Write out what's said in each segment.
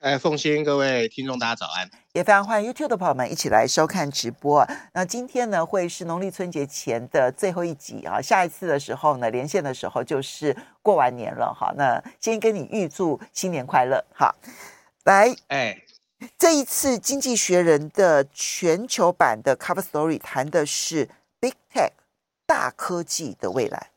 哎，凤欣，各位听众，大家早安！也非常欢迎 YouTube 的朋友们一起来收看直播。那今天呢，会是农历春节前的最后一集啊。下一次的时候呢，连线的时候就是过完年了哈。那先跟你预祝新年快乐哈。来，哎，这一次《经济学人》的全球版的 Cover Story 谈的是 Big Tech 大科技的未来。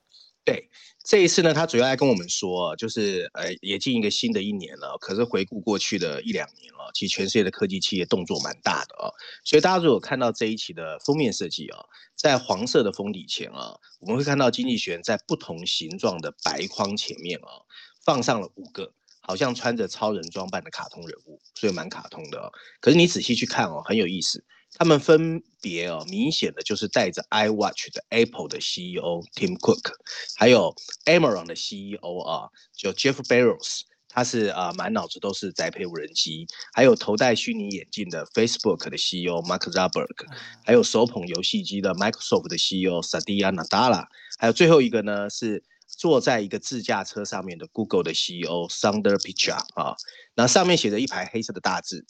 对。这一次呢，他主要来跟我们说，就是呃，也进一个新的一年了。可是回顾过去的一两年了，其实全世界的科技企业动作蛮大的哦。所以大家如果看到这一期的封面设计啊，在黄色的封底前啊，我们会看到经济学人在不同形状的白框前面啊，放上了五个好像穿着超人装扮的卡通人物，所以蛮卡通的哦。可是你仔细去看哦，很有意思。他们分别哦，明显的就是带着 iWatch 的 Apple 的 CEO Tim Cook，还有 Amazon 的 CEO 啊，就 Jeff Bezos，他是啊满脑子都是宅配无人机，还有头戴虚拟眼镜的 Facebook 的 CEO Mark Zuckerberg，还有手捧游戏机的 Microsoft 的 CEO Satya Nadella，还有最后一个呢是坐在一个自驾车上面的 Google 的 CEO Sundar Pichai 啊，那上面写着一排黑色的大字。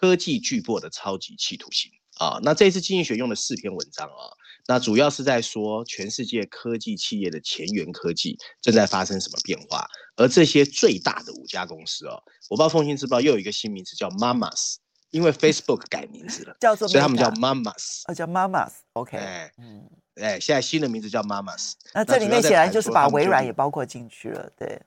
科技巨擘的超级企图心。啊！那这次经济学用了四篇文章啊，那主要是在说全世界科技企业的前沿科技正在发生什么变化，而这些最大的五家公司哦，我不知道凤馨知不知道，又有一个新名词叫 Mamas，因为 Facebook 改名字了，叫做所以他们叫 Mamas，哦，叫 Mamas，OK，哎，嗯，哎，现在新的名字叫 Mamas，那这里面显然就是把微软也包括进去了，对。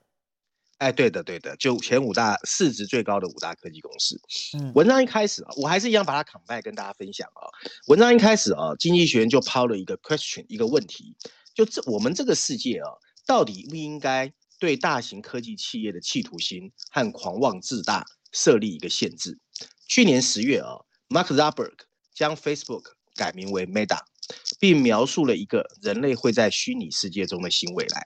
哎，对的，对的，就前五大市值最高的五大科技公司。嗯，文章一开始啊，我还是一样把它 combine 跟大家分享啊。文章一开始啊，经济学人就抛了一个 question，一个问题，就这我们这个世界啊，到底应不应该对大型科技企业的企图心和狂妄自大设立一个限制？去年十月啊，Mark Zuckerberg 将 Facebook 改名为 Meta，并描述了一个人类会在虚拟世界中的新未来。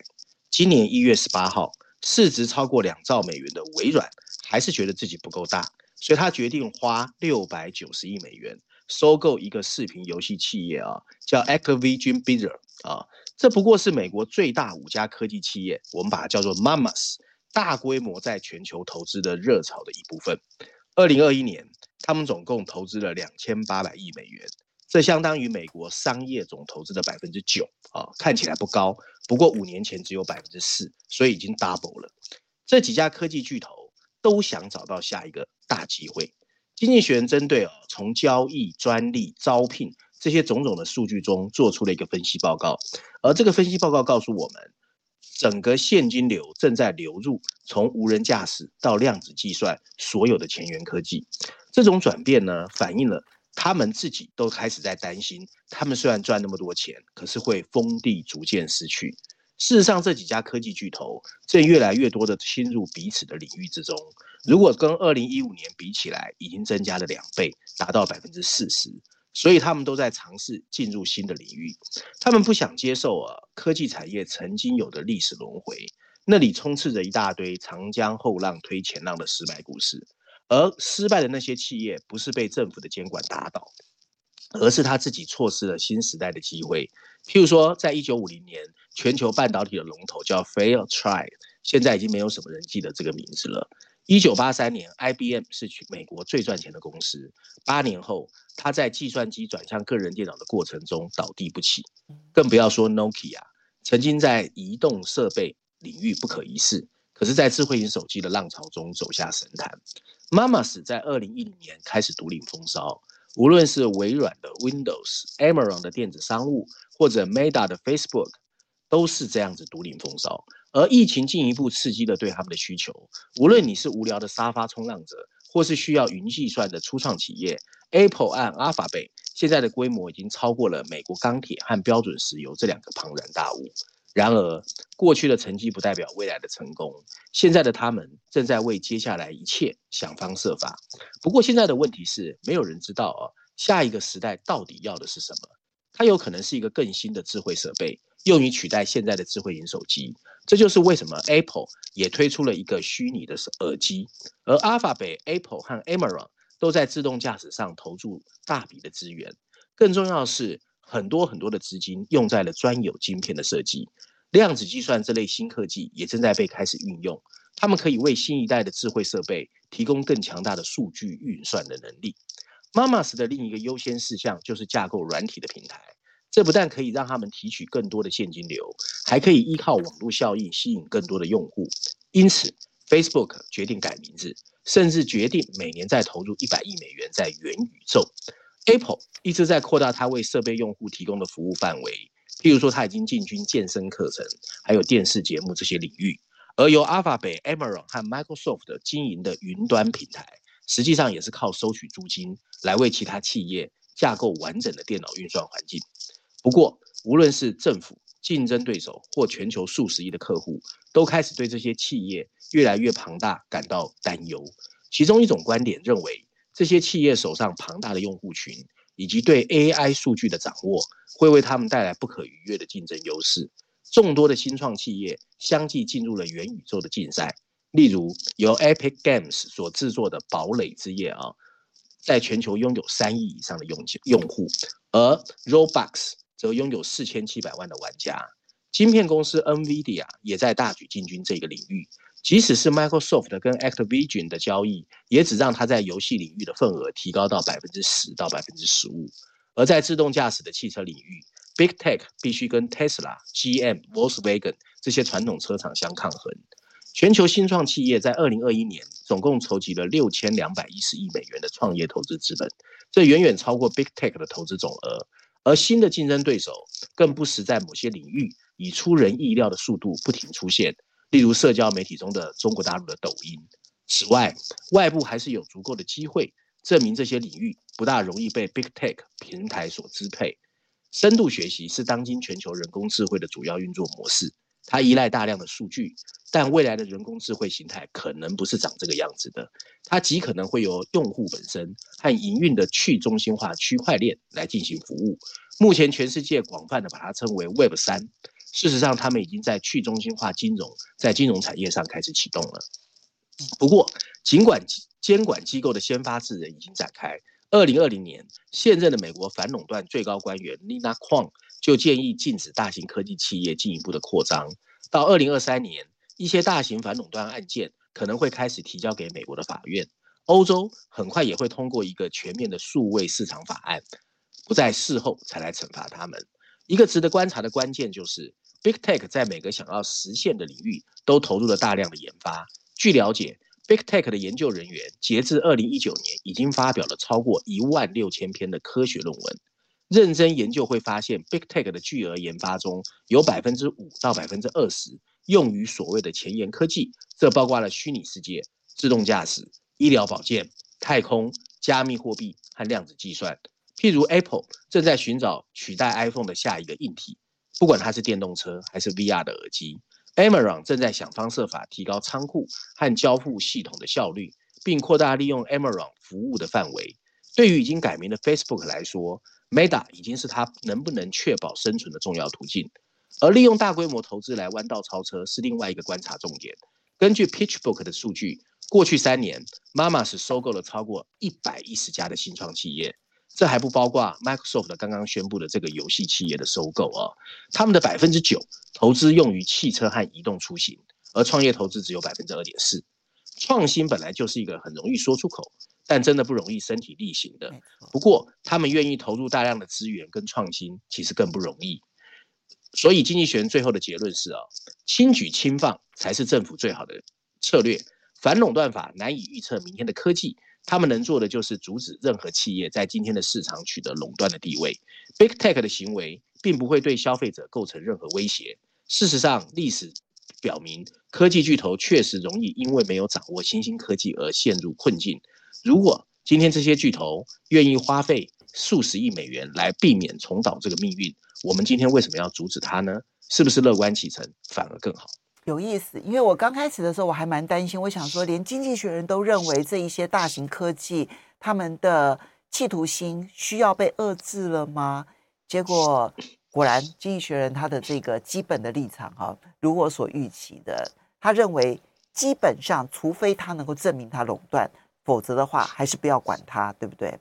今年一月十八号。市值超过两兆美元的微软还是觉得自己不够大，所以他决定花六百九十亿美元收购一个视频游戏企业啊，叫 Activision Blizzard 啊，这不过是美国最大五家科技企业，我们把它叫做 Mamas，大规模在全球投资的热潮的一部分。二零二一年，他们总共投资了两千八百亿美元。这相当于美国商业总投资的百分之九啊，看起来不高，不过五年前只有百分之四，所以已经 double 了。这几家科技巨头都想找到下一个大机会。经济学人针对啊，从交易、专利、招聘这些种种的数据中做出了一个分析报告，而这个分析报告告诉我们，整个现金流正在流入从无人驾驶到量子计算所有的前沿科技。这种转变呢，反映了。他们自己都开始在担心，他们虽然赚那么多钱，可是会封地逐渐失去。事实上，这几家科技巨头正越来越多的侵入彼此的领域之中。如果跟二零一五年比起来，已经增加了两倍，达到百分之四十。所以他们都在尝试进入新的领域。他们不想接受啊，科技产业曾经有的历史轮回，那里充斥着一大堆长江后浪推前浪的失败故事。而失败的那些企业，不是被政府的监管打倒，而是他自己错失了新时代的机会。譬如说，在一九五零年，全球半导体的龙头叫 Fairchild，现在已经没有什么人记得这个名字了。一九八三年，IBM 是美国最赚钱的公司。八年后，他在计算机转向个人电脑的过程中倒地不起，更不要说 Nokia，曾经在移动设备领域不可一世，可是，在智慧型手机的浪潮中走下神坛。Mamas 在二零一零年开始独领风骚，无论是微软的 Windows、Amazon 的电子商务，或者 Meta 的 Facebook，都是这样子独领风骚。而疫情进一步刺激了对他们的需求。无论你是无聊的沙发冲浪者，或是需要云计算的初创企业，Apple 和 Alphabet 现在的规模已经超过了美国钢铁和标准石油这两个庞然大物。然而，过去的成绩不代表未来的成功。现在的他们正在为接下来一切想方设法。不过，现在的问题是，没有人知道啊，下一个时代到底要的是什么？它有可能是一个更新的智慧设备，用于取代现在的智慧型手机。这就是为什么 Apple 也推出了一个虚拟的耳机，而 Alphabet、Apple 和 Amazon 都在自动驾驶上投注大笔的资源。更重要的是，很多很多的资金用在了专有晶片的设计。量子计算这类新科技也正在被开始运用，他们可以为新一代的智慧设备提供更强大的数据运算的能力。Mamas 的另一个优先事项就是架构软体的平台，这不但可以让他们提取更多的现金流，还可以依靠网络效应吸引更多的用户。因此，Facebook 决定改名字，甚至决定每年再投入一百亿美元在元宇宙。Apple 一直在扩大它为设备用户提供的服务范围。譬如说，他已经进军健身课程，还有电视节目这些领域。而由 Alphabet、Amazon 和 Microsoft 经营的云端平台，实际上也是靠收取租金来为其他企业架构完整的电脑运算环境。不过，无论是政府、竞争对手或全球数十亿的客户，都开始对这些企业越来越庞大感到担忧。其中一种观点认为，这些企业手上庞大的用户群。以及对 AI 数据的掌握，会为他们带来不可逾越的竞争优势。众多的新创企业相继进入了元宇宙的竞赛。例如，由 Epic Games 所制作的《堡垒之夜》啊，在全球拥有三亿以上的用用户，而 Roblox 则拥有四千七百万的玩家。晶片公司 NVIDIA 也在大举进军这个领域。即使是 Microsoft 跟 Activision 的交易，也只让它在游戏领域的份额提高到百分之十到百分之十五。而在自动驾驶的汽车领域，Big Tech 必须跟 Tesla、GM、Volkswagen 这些传统车厂相抗衡。全球新创企业在二零二一年总共筹集了六千两百一十亿美元的创业投资资本，这远远超过 Big Tech 的投资总额。而新的竞争对手更不时在某些领域以出人意料的速度不停出现。例如社交媒体中的中国大陆的抖音。此外，外部还是有足够的机会证明这些领域不大容易被 Big Tech 平台所支配。深度学习是当今全球人工智慧的主要运作模式，它依赖大量的数据，但未来的人工智慧形态可能不是长这个样子的。它极可能会由用户本身和营运的去中心化区块链来进行服务。目前，全世界广泛的把它称为 Web 三。事实上，他们已经在去中心化金融，在金融产业上开始启动了。不过，尽管监管机构的先发制人已经展开，二零二零年，现任的美国反垄断最高官员 Nina k n g 就建议禁止大型科技企业进一步的扩张。到二零二三年，一些大型反垄断案件可能会开始提交给美国的法院。欧洲很快也会通过一个全面的数位市场法案，不在事后才来惩罚他们。一个值得观察的关键就是。Big Tech 在每个想要实现的领域都投入了大量的研发。据了解，Big Tech 的研究人员截至二零一九年已经发表了超过一万六千篇的科学论文。认真研究会发现，Big Tech 的巨额研发中有百分之五到百分之二十用于所谓的前沿科技，这包括了虚拟世界、自动驾驶、医疗保健、太空、加密货币和量子计算。譬如 Apple 正在寻找取代 iPhone 的下一个硬体。不管它是电动车还是 VR 的耳机，Amazon 正在想方设法提高仓库和交付系统的效率，并扩大利用 Amazon 服务的范围。对于已经改名的 Facebook 来说，Meta 已经是它能不能确保生存的重要途径。而利用大规模投资来弯道超车是另外一个观察重点。根据 PitchBook 的数据，过去三年，Mamas 收购了超过一百一十家的新创企业。这还不包括 Microsoft 刚刚宣布的这个游戏企业的收购啊，他们的百分之九投资用于汽车和移动出行，而创业投资只有百分之二点四。创新本来就是一个很容易说出口，但真的不容易身体力行的。不过，他们愿意投入大量的资源跟创新，其实更不容易。所以，经济学人最后的结论是啊，轻举轻放才是政府最好的策略。反垄断法难以预测明天的科技。他们能做的就是阻止任何企业在今天的市场取得垄断的地位。Big Tech 的行为并不会对消费者构成任何威胁。事实上，历史表明，科技巨头确实容易因为没有掌握新兴科技而陷入困境。如果今天这些巨头愿意花费数十亿美元来避免重蹈这个命运，我们今天为什么要阻止它呢？是不是乐观其成反而更好？有意思，因为我刚开始的时候我还蛮担心，我想说，连经济学人都认为这一些大型科技他们的企图心需要被遏制了吗？结果果然，《经济学人》他的这个基本的立场哈，如我所预期的，他认为基本上，除非他能够证明他垄断，否则的话，还是不要管他，对不对？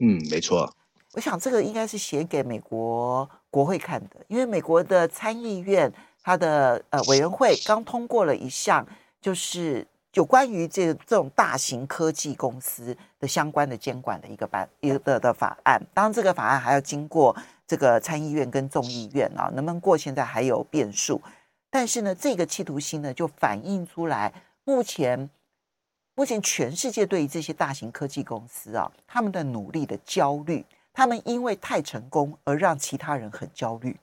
嗯，没错。我想这个应该是写给美国国会看的，因为美国的参议院他的呃委员会刚通过了一项，就是有关于这这种大型科技公司的相关的监管的一个办一个的的法案。当然，这个法案还要经过这个参议院跟众议院啊，能不能过，现在还有变数。但是呢，这个企图心呢，就反映出来目前目前全世界对于这些大型科技公司啊，他们的努力的焦虑。他们因为太成功而让其他人很焦虑。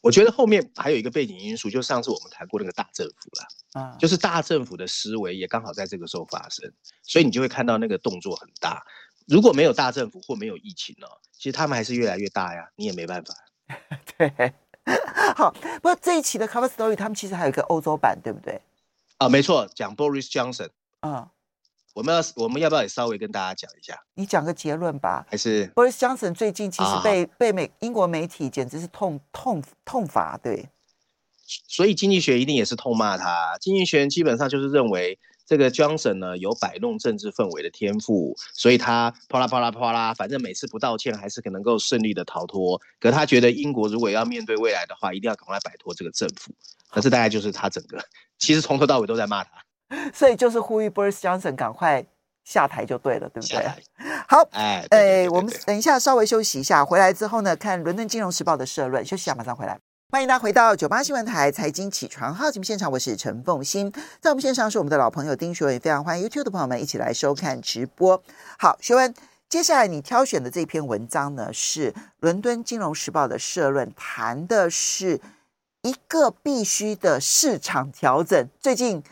我觉得后面还有一个背景因素，就上次我们谈过那个大政府了啊，就是大政府的思维也刚好在这个时候发生，所以你就会看到那个动作很大。如果没有大政府或没有疫情呢，其实他们还是越来越大呀，你也没办法。对，好，不过这一期的 Cover Story 他们其实还有一个欧洲版，对不对？啊，没错，讲 Boris Johnson。啊。我们要我们要不要也稍微跟大家讲一下？你讲个结论吧。还是 Boris Johnson 最近其实被、啊、被美英国媒体简直是痛痛痛罚，对。所以经济学一定也是痛骂他。经济学基本上就是认为这个 Johnson 呢有摆弄政治氛围的天赋，所以他啪啦啪啦啪啦，反正每次不道歉还是可能够顺利的逃脱。可他觉得英国如果要面对未来的话，一定要赶快摆脱这个政府。可是大概就是他整个其实从头到尾都在骂他。所以就是呼吁 Boris Johnson 赶快下台就对了，对不对？好，哎，哎，我们等一下稍微休息一下，回来之后呢，看伦敦金融时报的社论。休息一下，马上回来。欢迎大家回到九八新闻台财经起床号节目现场，我是陈凤欣，在我们线上是我们的老朋友丁学文，也非常欢迎 YouTube 的朋友们一起来收看直播。好，学文，接下来你挑选的这篇文章呢，是伦敦金融时报的社论，谈的是一个必须的市场调整，最近。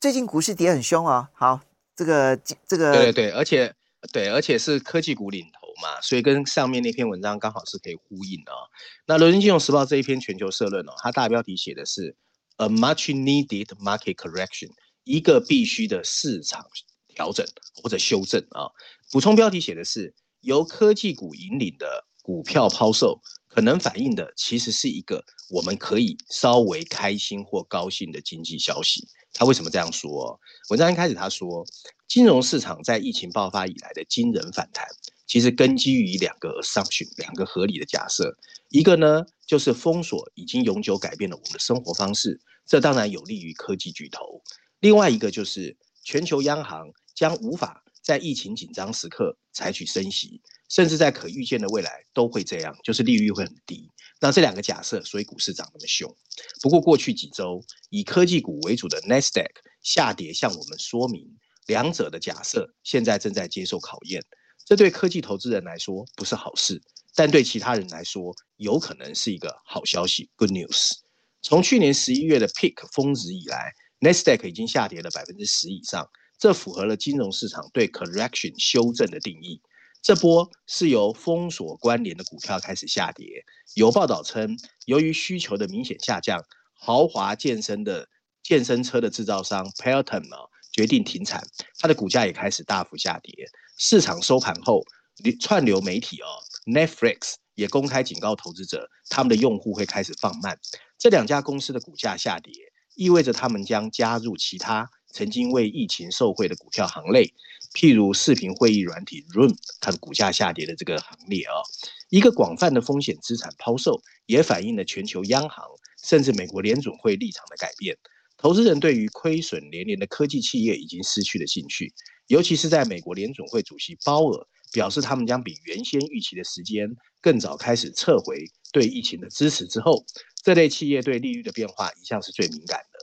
最近股市跌很凶哦，好，这个这个对对，而且对，而且是科技股领头嘛，所以跟上面那篇文章刚好是可以呼应的哦。那《伦敦金融时报》这一篇全球社论哦，它大标题写的是 “A much needed market correction”，一个必须的市场调整或者修正啊。补充标题写的是由科技股引领的股票抛售，可能反映的其实是一个我们可以稍微开心或高兴的经济消息。他为什么这样说？文章一开始他说，金融市场在疫情爆发以来的惊人反弹，其实根基于两个 assumption，两个合理的假设。一个呢，就是封锁已经永久改变了我们的生活方式，这当然有利于科技巨头。另外一个就是全球央行将无法在疫情紧张时刻采取升息，甚至在可预见的未来都会这样，就是利率会很低。那这两个假设，所以股市涨那么凶。不过过去几周，以科技股为主的 Nasdaq 下跌，向我们说明两者的假设现在正在接受考验。这对科技投资人来说不是好事，但对其他人来说，有可能是一个好消息 （Good news）。从去年十一月的 Peak 峰值以来，Nasdaq 已经下跌了百分之十以上，这符合了金融市场对 correction 修正的定义。这波是由封锁关联的股票开始下跌。有报道称，由于需求的明显下降，豪华健身的健身车的制造商 Peloton 呢决定停产，它的股价也开始大幅下跌。市场收盘后，串流媒体哦 Netflix 也公开警告投资者，他们的用户会开始放慢。这两家公司的股价下跌，意味着他们将加入其他曾经为疫情受惠的股票行列。譬如视频会议软体 Room，它的股价下跌的这个行列啊，一个广泛的风险资产抛售，也反映了全球央行甚至美国联总会立场的改变。投资人对于亏损连连的科技企业已经失去了兴趣，尤其是在美国联总会主席鲍尔表示他们将比原先预期的时间更早开始撤回对疫情的支持之后，这类企业对利率的变化一向是最敏感的。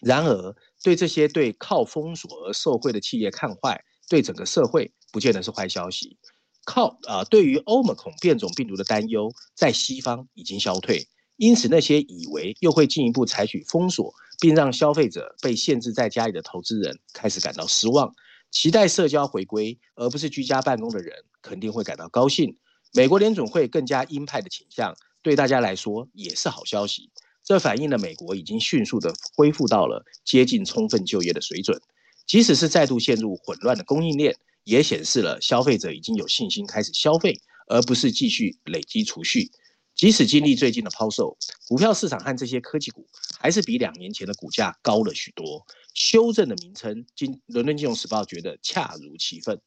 然而，对这些对靠封锁而受惠的企业看坏，对整个社会不见得是坏消息。靠啊、呃，对于欧盟恐变种病毒的担忧，在西方已经消退，因此那些以为又会进一步采取封锁，并让消费者被限制在家里的投资人开始感到失望。期待社交回归而不是居家办公的人肯定会感到高兴。美国联准会更加鹰派的倾向，对大家来说也是好消息。这反映了美国已经迅速地恢复到了接近充分就业的水准，即使是再度陷入混乱的供应链，也显示了消费者已经有信心开始消费，而不是继续累积储蓄。即使经历最近的抛售，股票市场和这些科技股还是比两年前的股价高了许多。修正的名称，今伦敦金融时报觉得恰如其分。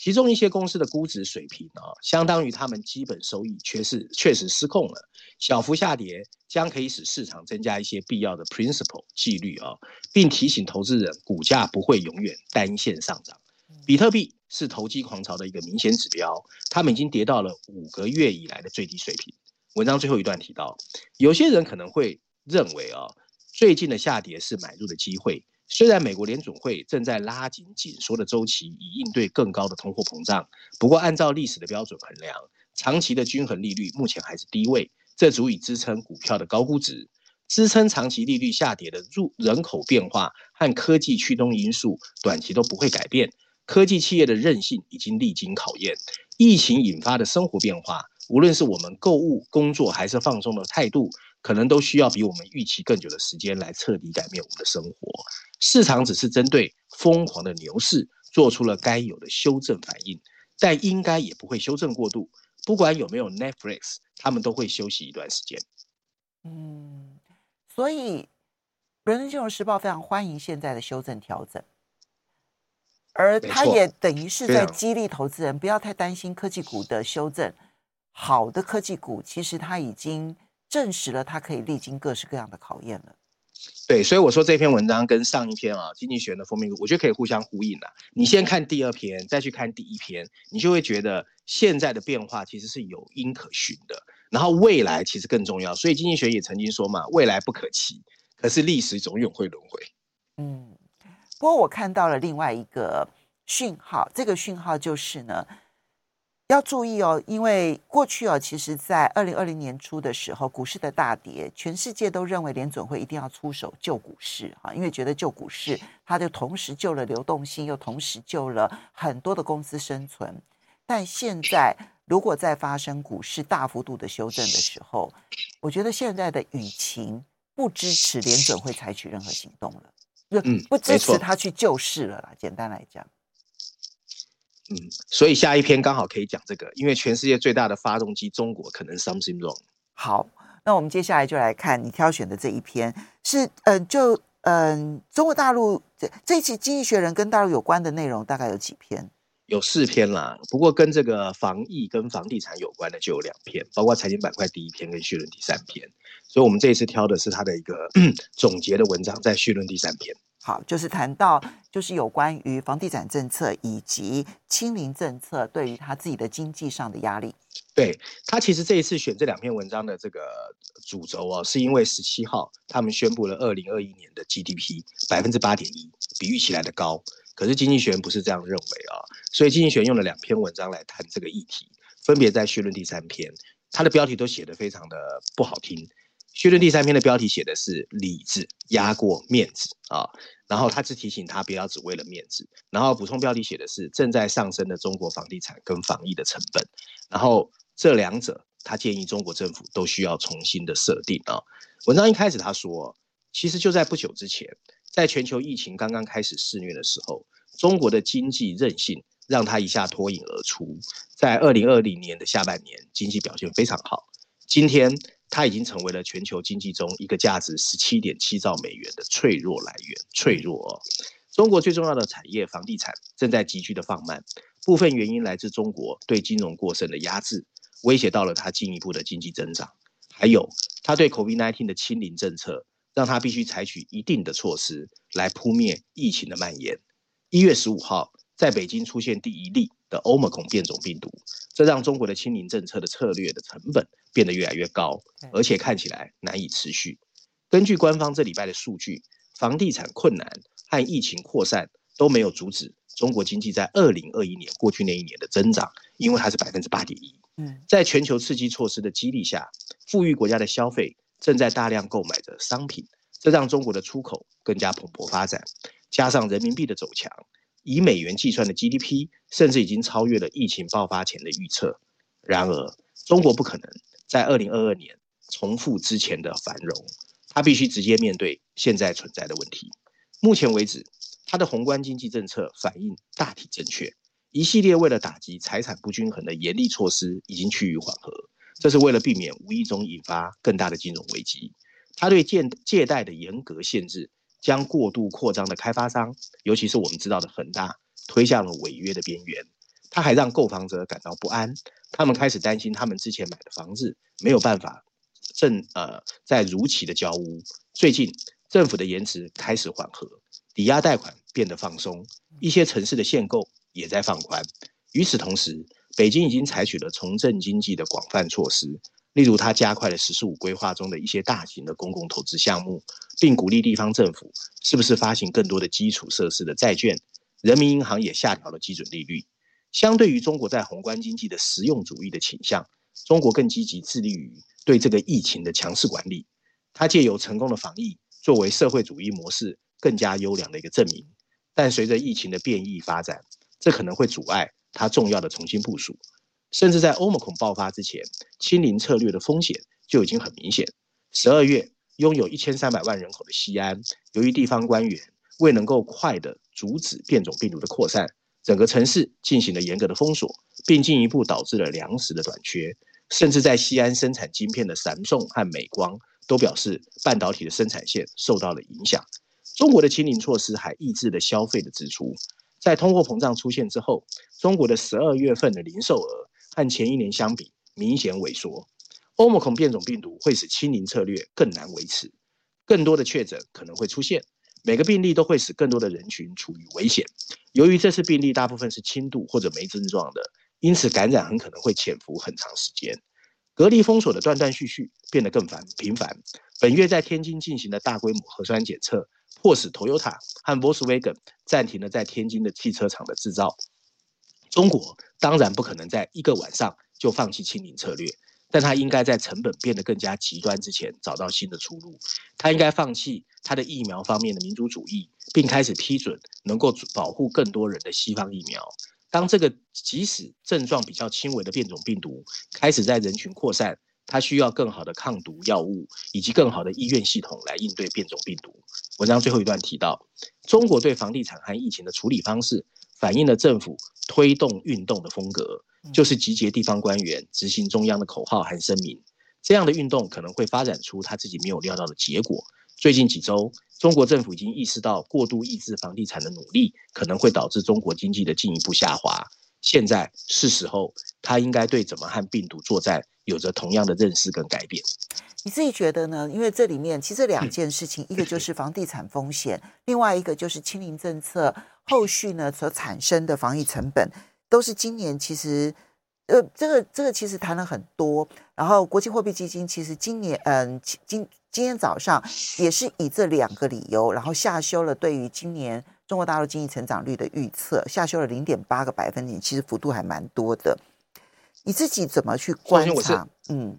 其中一些公司的估值水平啊，相当于他们基本收益却是确实失控了。小幅下跌将可以使市场增加一些必要的 principle 纪律啊，并提醒投资人，股价不会永远单线上涨。比特币是投机狂潮的一个明显指标，他们已经跌到了五个月以来的最低水平。文章最后一段提到，有些人可能会认为啊，最近的下跌是买入的机会。虽然美国联准会正在拉紧紧缩的周期，以应对更高的通货膨胀，不过按照历史的标准衡量，长期的均衡利率目前还是低位，这足以支撑股票的高估值。支撑长期利率下跌的入人口变化和科技驱动因素，短期都不会改变。科技企业的韧性已经历经考验，疫情引发的生活变化，无论是我们购物、工作还是放松的态度，可能都需要比我们预期更久的时间来彻底改变我们的生活。市场只是针对疯狂的牛市做出了该有的修正反应，但应该也不会修正过度。不管有没有 Netflix，他们都会休息一段时间。嗯，所以伦敦金融时报非常欢迎现在的修正调整，而它也等于是在激励投资人不要太担心科技股的修正。好的科技股其实它已经证实了，它可以历经各式各样的考验了。对，所以我说这篇文章跟上一篇啊，经济学的封面，我觉得可以互相呼应啊。你先看第二篇，再去看第一篇，你就会觉得现在的变化其实是有因可循的。然后未来其实更重要，所以经济学也曾经说嘛，未来不可期，可是历史总永会轮回。嗯，不过我看到了另外一个讯号，这个讯号就是呢。要注意哦，因为过去哦，其实，在二零二零年初的时候，股市的大跌，全世界都认为联准会一定要出手救股市啊，因为觉得救股市，它就同时救了流动性，又同时救了很多的公司生存。但现在，如果再发生股市大幅度的修正的时候，我觉得现在的舆情不支持联准会采取任何行动了，就不支持他去救市了啦。简单来讲。嗯，所以下一篇刚好可以讲这个，因为全世界最大的发动机中国可能 something wrong。好，那我们接下来就来看你挑选的这一篇，是嗯、呃，就嗯、呃，中国大陆这这一期《经济学人》跟大陆有关的内容大概有几篇？有四篇啦，不过跟这个防疫跟房地产有关的就有两篇，包括财经板块第一篇跟绪论第三篇。所以我们这一次挑的是他的一个 总结的文章，在绪论第三篇。好，就是谈到就是有关于房地产政策以及清零政策对于他自己的经济上的压力。对，他其实这一次选这两篇文章的这个主轴啊，是因为十七号他们宣布了二零二一年的 GDP 百分之八点一，比预期来的高。可是经济学人不是这样认为啊，所以经济学人用了两篇文章来谈这个议题，分别在绪论第三篇，它的标题都写得非常的不好听。绪论第三篇的标题写的是“里子压过面子”啊，然后他只提醒他不要只为了面子，然后补充标题写的是“正在上升的中国房地产跟防疫的成本”，然后这两者他建议中国政府都需要重新的设定啊。文章一开始他说，其实就在不久之前，在全球疫情刚刚开始肆虐的时候，中国的经济韧性让他一下脱颖而出，在二零二零年的下半年经济表现非常好，今天。它已经成为了全球经济中一个价值十七点七兆美元的脆弱来源。脆弱哦，中国最重要的产业房地产正在急剧的放慢，部分原因来自中国对金融过剩的压制，威胁到了它进一步的经济增长。还有，它对 COVID-19 的清零政策，让它必须采取一定的措施来扑灭疫情的蔓延。一月十五号，在北京出现第一例的欧盟孔变种病毒，这让中国的清零政策的策略的成本变得越来越高，而且看起来难以持续。根据官方这礼拜的数据，房地产困难和疫情扩散都没有阻止中国经济在二零二一年过去那一年的增长，因为它是百分之八点一。在全球刺激措施的激励下，富裕国家的消费正在大量购买着商品，这让中国的出口更加蓬勃发展。加上人民币的走强，以美元计算的 GDP 甚至已经超越了疫情爆发前的预测。然而，中国不可能。在二零二二年重复之前的繁荣，它必须直接面对现在存在的问题。目前为止，它的宏观经济政策反应大体正确，一系列为了打击财产不均衡的严厉措施已经趋于缓和。这是为了避免无意中引发更大的金融危机。它对借借贷的严格限制，将过度扩张的开发商，尤其是我们知道的恒大，推向了违约的边缘。他还让购房者感到不安，他们开始担心他们之前买的房子没有办法正呃在如期的交屋。最近政府的言辞开始缓和，抵押贷款变得放松，一些城市的限购也在放宽。与此同时，北京已经采取了重振经济的广泛措施，例如他加快了“十四五”规划中的一些大型的公共投资项目，并鼓励地方政府是不是发行更多的基础设施的债券。人民银行也下调了基准利率。相对于中国在宏观经济的实用主义的倾向，中国更积极致力于对这个疫情的强势管理。它借由成功的防疫作为社会主义模式更加优良的一个证明。但随着疫情的变异发展，这可能会阻碍它重要的重新部署。甚至在欧盟恐爆发之前，清零策略的风险就已经很明显。十二月，拥有一千三百万人口的西安，由于地方官员未能够快地阻止变种病毒的扩散。整个城市进行了严格的封锁，并进一步导致了粮食的短缺，甚至在西安生产晶片的三众和美光都表示半导体的生产线受到了影响。中国的清零措施还抑制了消费的支出，在通货膨胀出现之后，中国的十二月份的零售额和前一年相比明显萎缩。欧盟恐变种病毒会使清零策略更难维持，更多的确诊可能会出现。每个病例都会使更多的人群处于危险。由于这次病例大部分是轻度或者没症状的，因此感染很可能会潜伏很长时间。隔离封锁的断断续续变得更繁频繁。本月在天津进行的大规模核酸检测，迫使 Toyota 和 Volkswagen 暂停了在天津的汽车厂的制造。中国当然不可能在一个晚上就放弃清零策略。但他应该在成本变得更加极端之前找到新的出路。他应该放弃他的疫苗方面的民族主义，并开始批准能够保护更多人的西方疫苗。当这个即使症状比较轻微的变种病毒开始在人群扩散，他需要更好的抗毒药物以及更好的医院系统来应对变种病毒。文章最后一段提到，中国对房地产和疫情的处理方式反映了政府推动运动的风格。就是集结地方官员执行中央的口号和声明，这样的运动可能会发展出他自己没有料到的结果。最近几周，中国政府已经意识到过度抑制房地产的努力可能会导致中国经济的进一步下滑。现在是时候，他应该对怎么和病毒作战有着同样的认识跟改变。你自己觉得呢？因为这里面其实两件事情，一个就 是房地产风险，另外一个就是清零政策后续呢所产生的防疫成本。都是今年其实，呃，这个这个其实谈了很多。然后国际货币基金其实今年，嗯，今今天早上也是以这两个理由，然后下修了对于今年中国大陆经济成长率的预测，下修了零点八个百分点，其实幅度还蛮多的。你自己怎么去观察？嗯，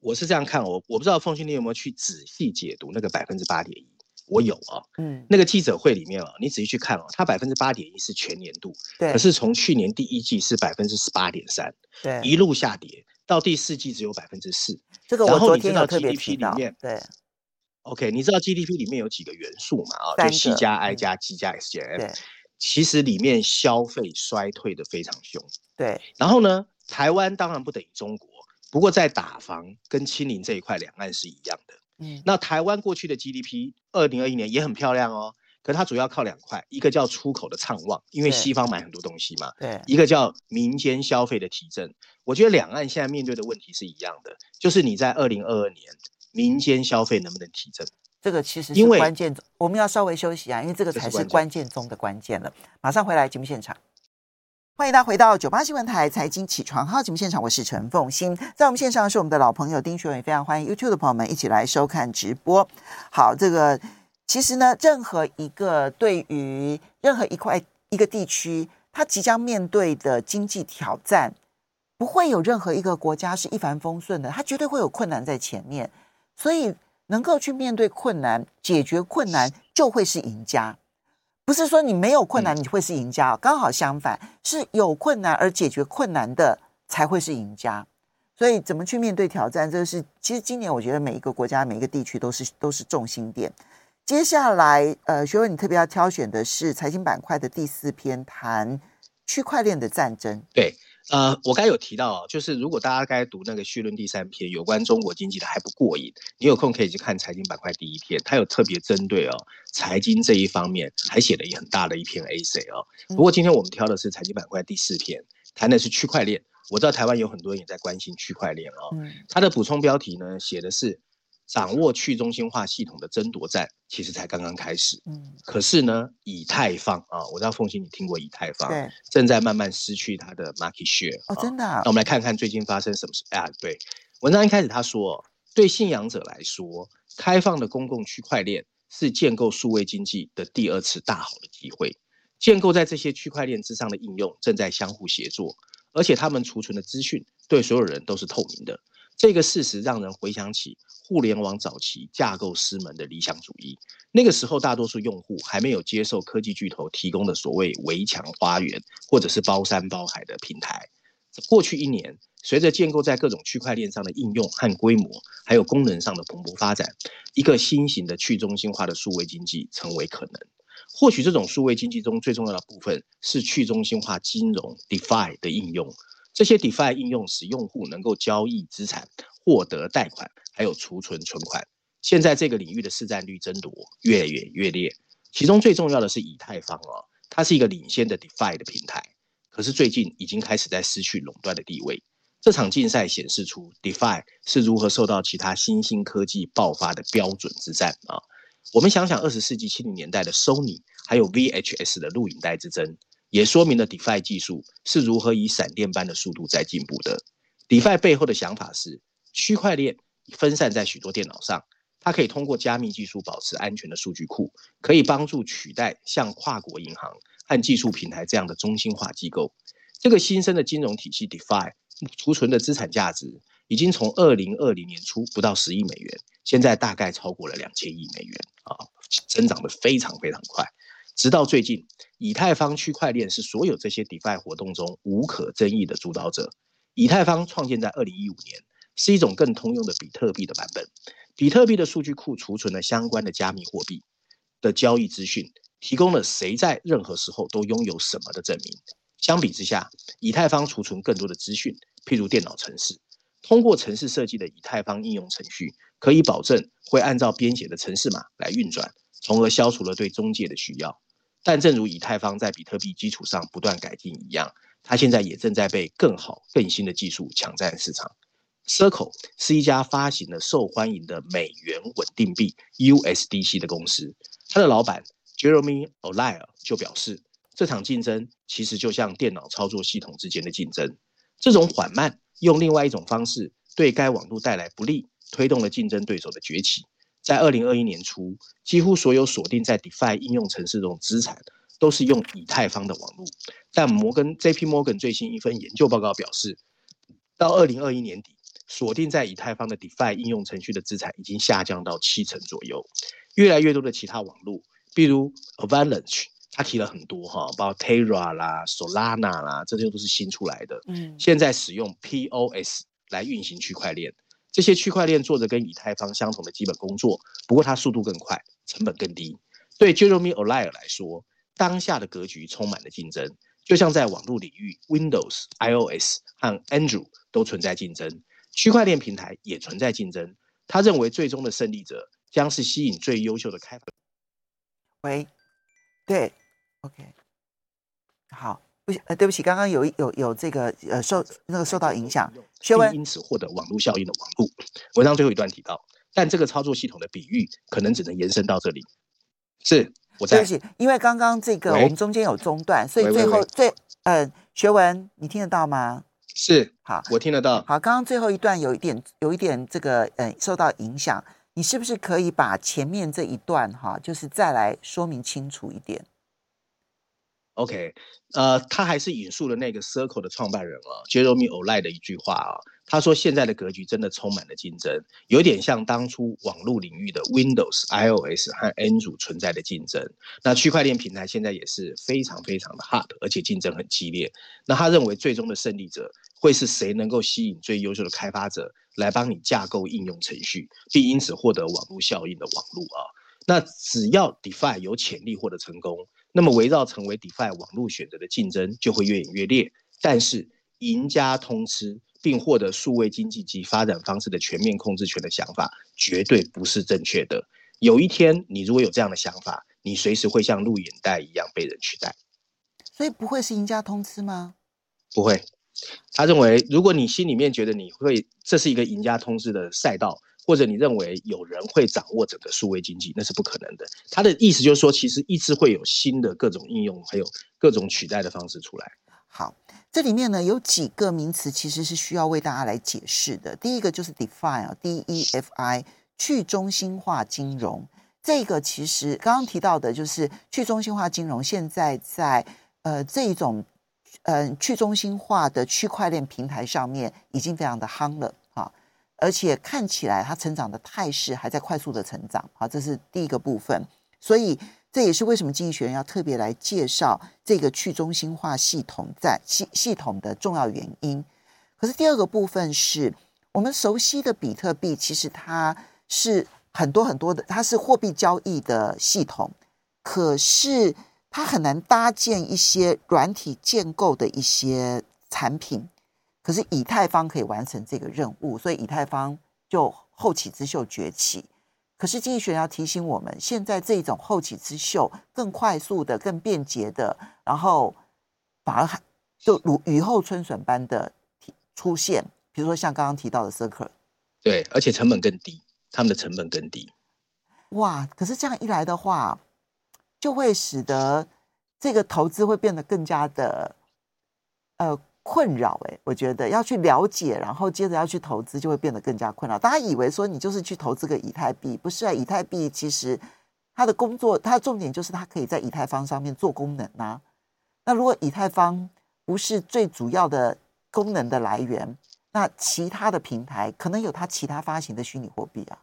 我是这样看，我我不知道凤馨你有没有去仔细解读那个百分之八点一。我有啊，嗯，那个记者会里面啊，你仔细去看哦，它百分之八点一是全年度，对，可是从去年第一季是百分之十八点三，对，一路下跌到第四季只有百分之四。这个我昨天有特别提到，里面对，OK，你知道 GDP 里面有几个元素嘛？啊，就 C 加 I 加 G 加 S 减 M，其实里面消费衰退的非常凶，对。然后呢，台湾当然不等于中国，不过在打房跟清零这一块，两岸是一样的。嗯，那台湾过去的 GDP 二零二一年也很漂亮哦，可是它主要靠两块，一个叫出口的畅旺，因为西方买很多东西嘛，对，一个叫民间消费的提振。我觉得两岸现在面对的问题是一样的，就是你在二零二二年民间消费能不能提振？这个其实是关键，我们要稍微休息啊，因为这个才是关键中的关键了。马上回来节目现场。欢迎大家回到九八新闻台财经起床号节目现场，我是陈凤欣，在我们线上是我们的老朋友丁学伟，非常欢迎 YouTube 的朋友们一起来收看直播。好，这个其实呢，任何一个对于任何一块一个地区，它即将面对的经济挑战，不会有任何一个国家是一帆风顺的，它绝对会有困难在前面，所以能够去面对困难、解决困难，就会是赢家。不是说你没有困难你会是赢家，刚好相反，是有困难而解决困难的才会是赢家。所以怎么去面对挑战，这个是其实今年我觉得每一个国家、每一个地区都是都是重心点。接下来，呃，学文你特别要挑选的是财经板块的第四篇，谈区块链的战争。对，呃，我刚有提到，就是如果大家该读那个绪论第三篇有关中国经济的还不过瘾，你有空可以去看财经板块第一篇，它有特别针对哦财经这一方面还写了一很大的一篇 essay 哦。不过今天我们挑的是财经板块第四篇，谈的是区块链。我知道台湾有很多人也在关心区块链哦。它的补充标题呢写的是。掌握去中心化系统的争夺战，其实才刚刚开始。嗯，可是呢，以太坊啊，我知道凤欣你听过以太坊，对，正在慢慢失去它的 market share。哦，真的、啊？那我们来看看最近发生什么事。啊，对，文章一开始他说，对信仰者来说，开放的公共区块链是建构数位经济的第二次大好的机会。建构在这些区块链之上的应用正在相互协作，而且他们储存的资讯对所有人都是透明的。这个事实让人回想起互联网早期架构师们的理想主义。那个时候，大多数用户还没有接受科技巨头提供的所谓“围墙花园”或者是包山包海的平台。过去一年，随着建构在各种区块链上的应用和规模，还有功能上的蓬勃发展，一个新型的去中心化的数位经济成为可能。或许这种数位经济中最重要的部分是去中心化金融 （DeFi） 的应用。这些 DeFi 应用使用户能够交易资产、获得贷款，还有储存存款。现在这个领域的市占率争夺越演越烈，其中最重要的是以太坊哦，它是一个领先的 DeFi 的平台，可是最近已经开始在失去垄断的地位。这场竞赛显示出 DeFi 是如何受到其他新兴科技爆发的标准之战啊！我们想想二十世纪七零年代的 Sony，还有 VHS 的录影带之争。也说明了 DeFi 技术是如何以闪电般的速度在进步的。DeFi 背后的想法是，区块链分散在许多电脑上，它可以通过加密技术保持安全的数据库，可以帮助取代像跨国银行和技术平台这样的中心化机构。这个新生的金融体系 DeFi 储存的资产价值已经从二零二零年初不到十亿美元，现在大概超过了两千亿美元啊，增长得非常非常快。直到最近，以太坊区块链是所有这些 DeFi 活动中无可争议的主导者。以太坊创建在二零一五年，是一种更通用的比特币的版本。比特币的数据库储存了相关的加密货币的交易资讯，提供了谁在任何时候都拥有什么的证明。相比之下，以太坊储存更多的资讯，譬如电脑程式。通过程式设计的以太坊应用程序，可以保证会按照编写的程式码来运转，从而消除了对中介的需要。但正如以太坊在比特币基础上不断改进一样，它现在也正在被更好、更新的技术抢占市场。Circle 是一家发行了受欢迎的美元稳定币 USDC 的公司，它的老板 Jeremy O'Leary 就表示，这场竞争其实就像电脑操作系统之间的竞争。这种缓慢用另外一种方式对该网络带来不利，推动了竞争对手的崛起。在二零二一年初，几乎所有锁定在 DeFi 应用程式中资产都是用以太坊的网络。但摩根 JP Morgan 最新一份研究报告表示，到二零二一年底，锁定在以太坊的 DeFi 应用程序的资产已经下降到七成左右。越来越多的其他网络，比如 Avalanche，他提了很多哈，包括 Terra 啦、Solana 啦，这些都是新出来的。嗯，现在使用 POS 来运行区块链。这些区块链做着跟以太坊相同的基本工作，不过它速度更快，成本更低。对 Jeremy O'Leary 来说，当下的格局充满了竞争，就像在网络领域，Windows、iOS 和 Android 都存在竞争，区块链平台也存在竞争。他认为最终的胜利者将是吸引最优秀的开发。喂，对，OK，好。不，呃，对不起，刚刚有有有这个呃受那个受到影响，学文因此获得网络效应的网络。文章最后一段提到，但这个操作系统的比喻可能只能延伸到这里。是，我在。对不起，因为刚刚这个我们中间有中断，所以最后最呃学文你听得到吗？是，好，我听得到。好，刚刚最后一段有一点有一点这个呃受到影响，你是不是可以把前面这一段哈，就是再来说明清楚一点？OK，呃，他还是引述了那个 Circle 的创办人啊，Jeremy O'Leary 的一句话啊，他说现在的格局真的充满了竞争，有点像当初网络领域的 Windows、iOS 和 Android 存在的竞争。那区块链平台现在也是非常非常的 hard，而且竞争很激烈。那他认为最终的胜利者会是谁能够吸引最优秀的开发者来帮你架构应用程序，并因此获得网络效应的网络啊。那只要 DeFi 有潜力获得成功。那么围绕成为 DeFi 网络选择的竞争就会越演越烈，但是赢家通吃，并获得数位经济及发展方式的全面控制权的想法，绝对不是正确的。有一天，你如果有这样的想法，你随时会像录影带一样被人取代。所以不会是赢家通吃吗？不会。他认为，如果你心里面觉得你会这是一个赢家通吃的赛道，或者你认为有人会掌握整个数位经济，那是不可能的。他的意思就是说，其实一直会有新的各种应用，还有各种取代的方式出来。好，这里面呢有几个名词其实是需要为大家来解释的。第一个就是 DeFi 啊，D E F I，去中心化金融。这个其实刚刚提到的就是去中心化金融，现在在呃这种。嗯，去中心化的区块链平台上面已经非常的夯了，而且看起来它成长的态势还在快速的成长，好，这是第一个部分。所以这也是为什么经济学人要特别来介绍这个去中心化系统在系系统的重要原因。可是第二个部分是我们熟悉的比特币，其实它是很多很多的，它是货币交易的系统，可是。它很难搭建一些软体建构的一些产品，可是以太坊可以完成这个任务，所以以太坊就后起之秀崛起。可是经济学人要提醒我们，现在这种后起之秀更快速的、更便捷的，然后反而还就如雨后春笋般的出现，比如说像刚刚提到的 Circle，对，而且成本更低，他们的成本更低。哇！可是这样一来的话。就会使得这个投资会变得更加的呃困扰诶，我觉得要去了解，然后接着要去投资，就会变得更加困扰。大家以为说你就是去投资个以太币，不是啊？以太币其实它的工作，它的重点就是它可以在以太坊上面做功能啊。那如果以太坊不是最主要的功能的来源，那其他的平台可能有它其他发行的虚拟货币啊。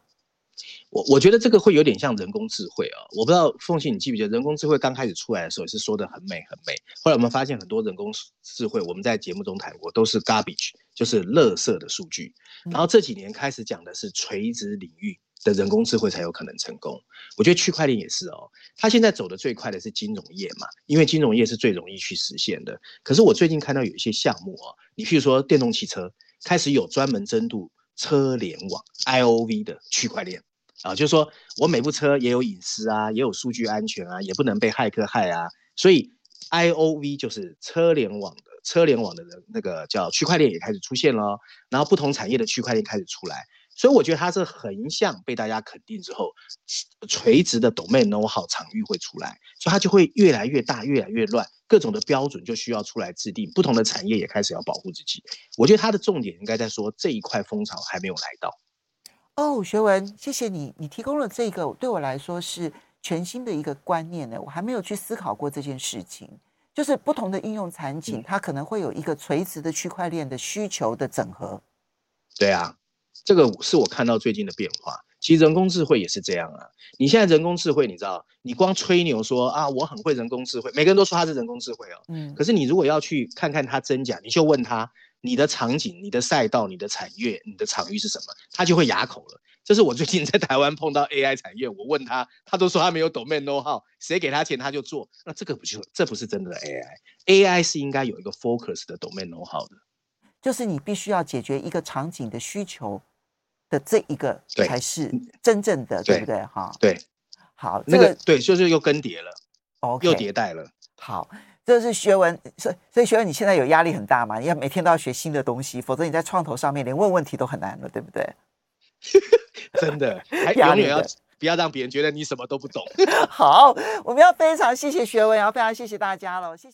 我我觉得这个会有点像人工智慧啊，我不知道凤信你记不记得人工智慧刚开始出来的时候也是说的很美很美，后来我们发现很多人工智慧，我们在节目中谈过都是 garbage，就是垃圾的数据，然后这几年开始讲的是垂直领域的人工智慧才有可能成功。我觉得区块链也是哦，它现在走的最快的是金融业嘛，因为金融业是最容易去实现的。可是我最近看到有一些项目啊，你譬如说电动汽车开始有专门针对车联网 IOV 的区块链。啊，就是说我每部车也有隐私啊，也有数据安全啊，也不能被骇客害啊。所以 I O V 就是车联网的车联网的，那个叫区块链也开始出现了。然后不同产业的区块链开始出来，所以我觉得它是横向被大家肯定之后，垂直的 domain know-how 场域会出来，所以它就会越来越大，越来越乱，各种的标准就需要出来制定，不同的产业也开始要保护自己。我觉得它的重点应该在说这一块风潮还没有来到。哦，学文，谢谢你，你提供了这个对我来说是全新的一个观念呢，我还没有去思考过这件事情。就是不同的应用场景，它可能会有一个垂直的区块链的需求的整合。对啊，这个是我看到最近的变化。其实人工智慧也是这样啊。你现在人工智慧，你知道，你光吹牛说啊，我很会人工智慧，每个人都说他是人工智慧哦。嗯。可是你如果要去看看它真假，你就问他。你的场景、你的赛道、你的产业、你的场域是什么？他就会哑口了。这是我最近在台湾碰到 AI 产业，我问他，他都说他没有 domain know-how，谁给他钱他就做。那这个不就这不是真的 AI？AI 是应该有一个 focus 的 domain know-how 的，就是你必须要解决一个场景的需求的这一个才是真正的，对，对不对？哈，对，好，那个对，就是又更迭了，okay, 又迭代了，好。这是学文，所所以学文，你现在有压力很大吗？你要每天都要学新的东西，否则你在创投上面连问问题都很难了，对不对？真的，还 永远要不要让别人觉得你什么都不懂。好，我们要非常谢谢学文，然后非常谢谢大家了，谢谢。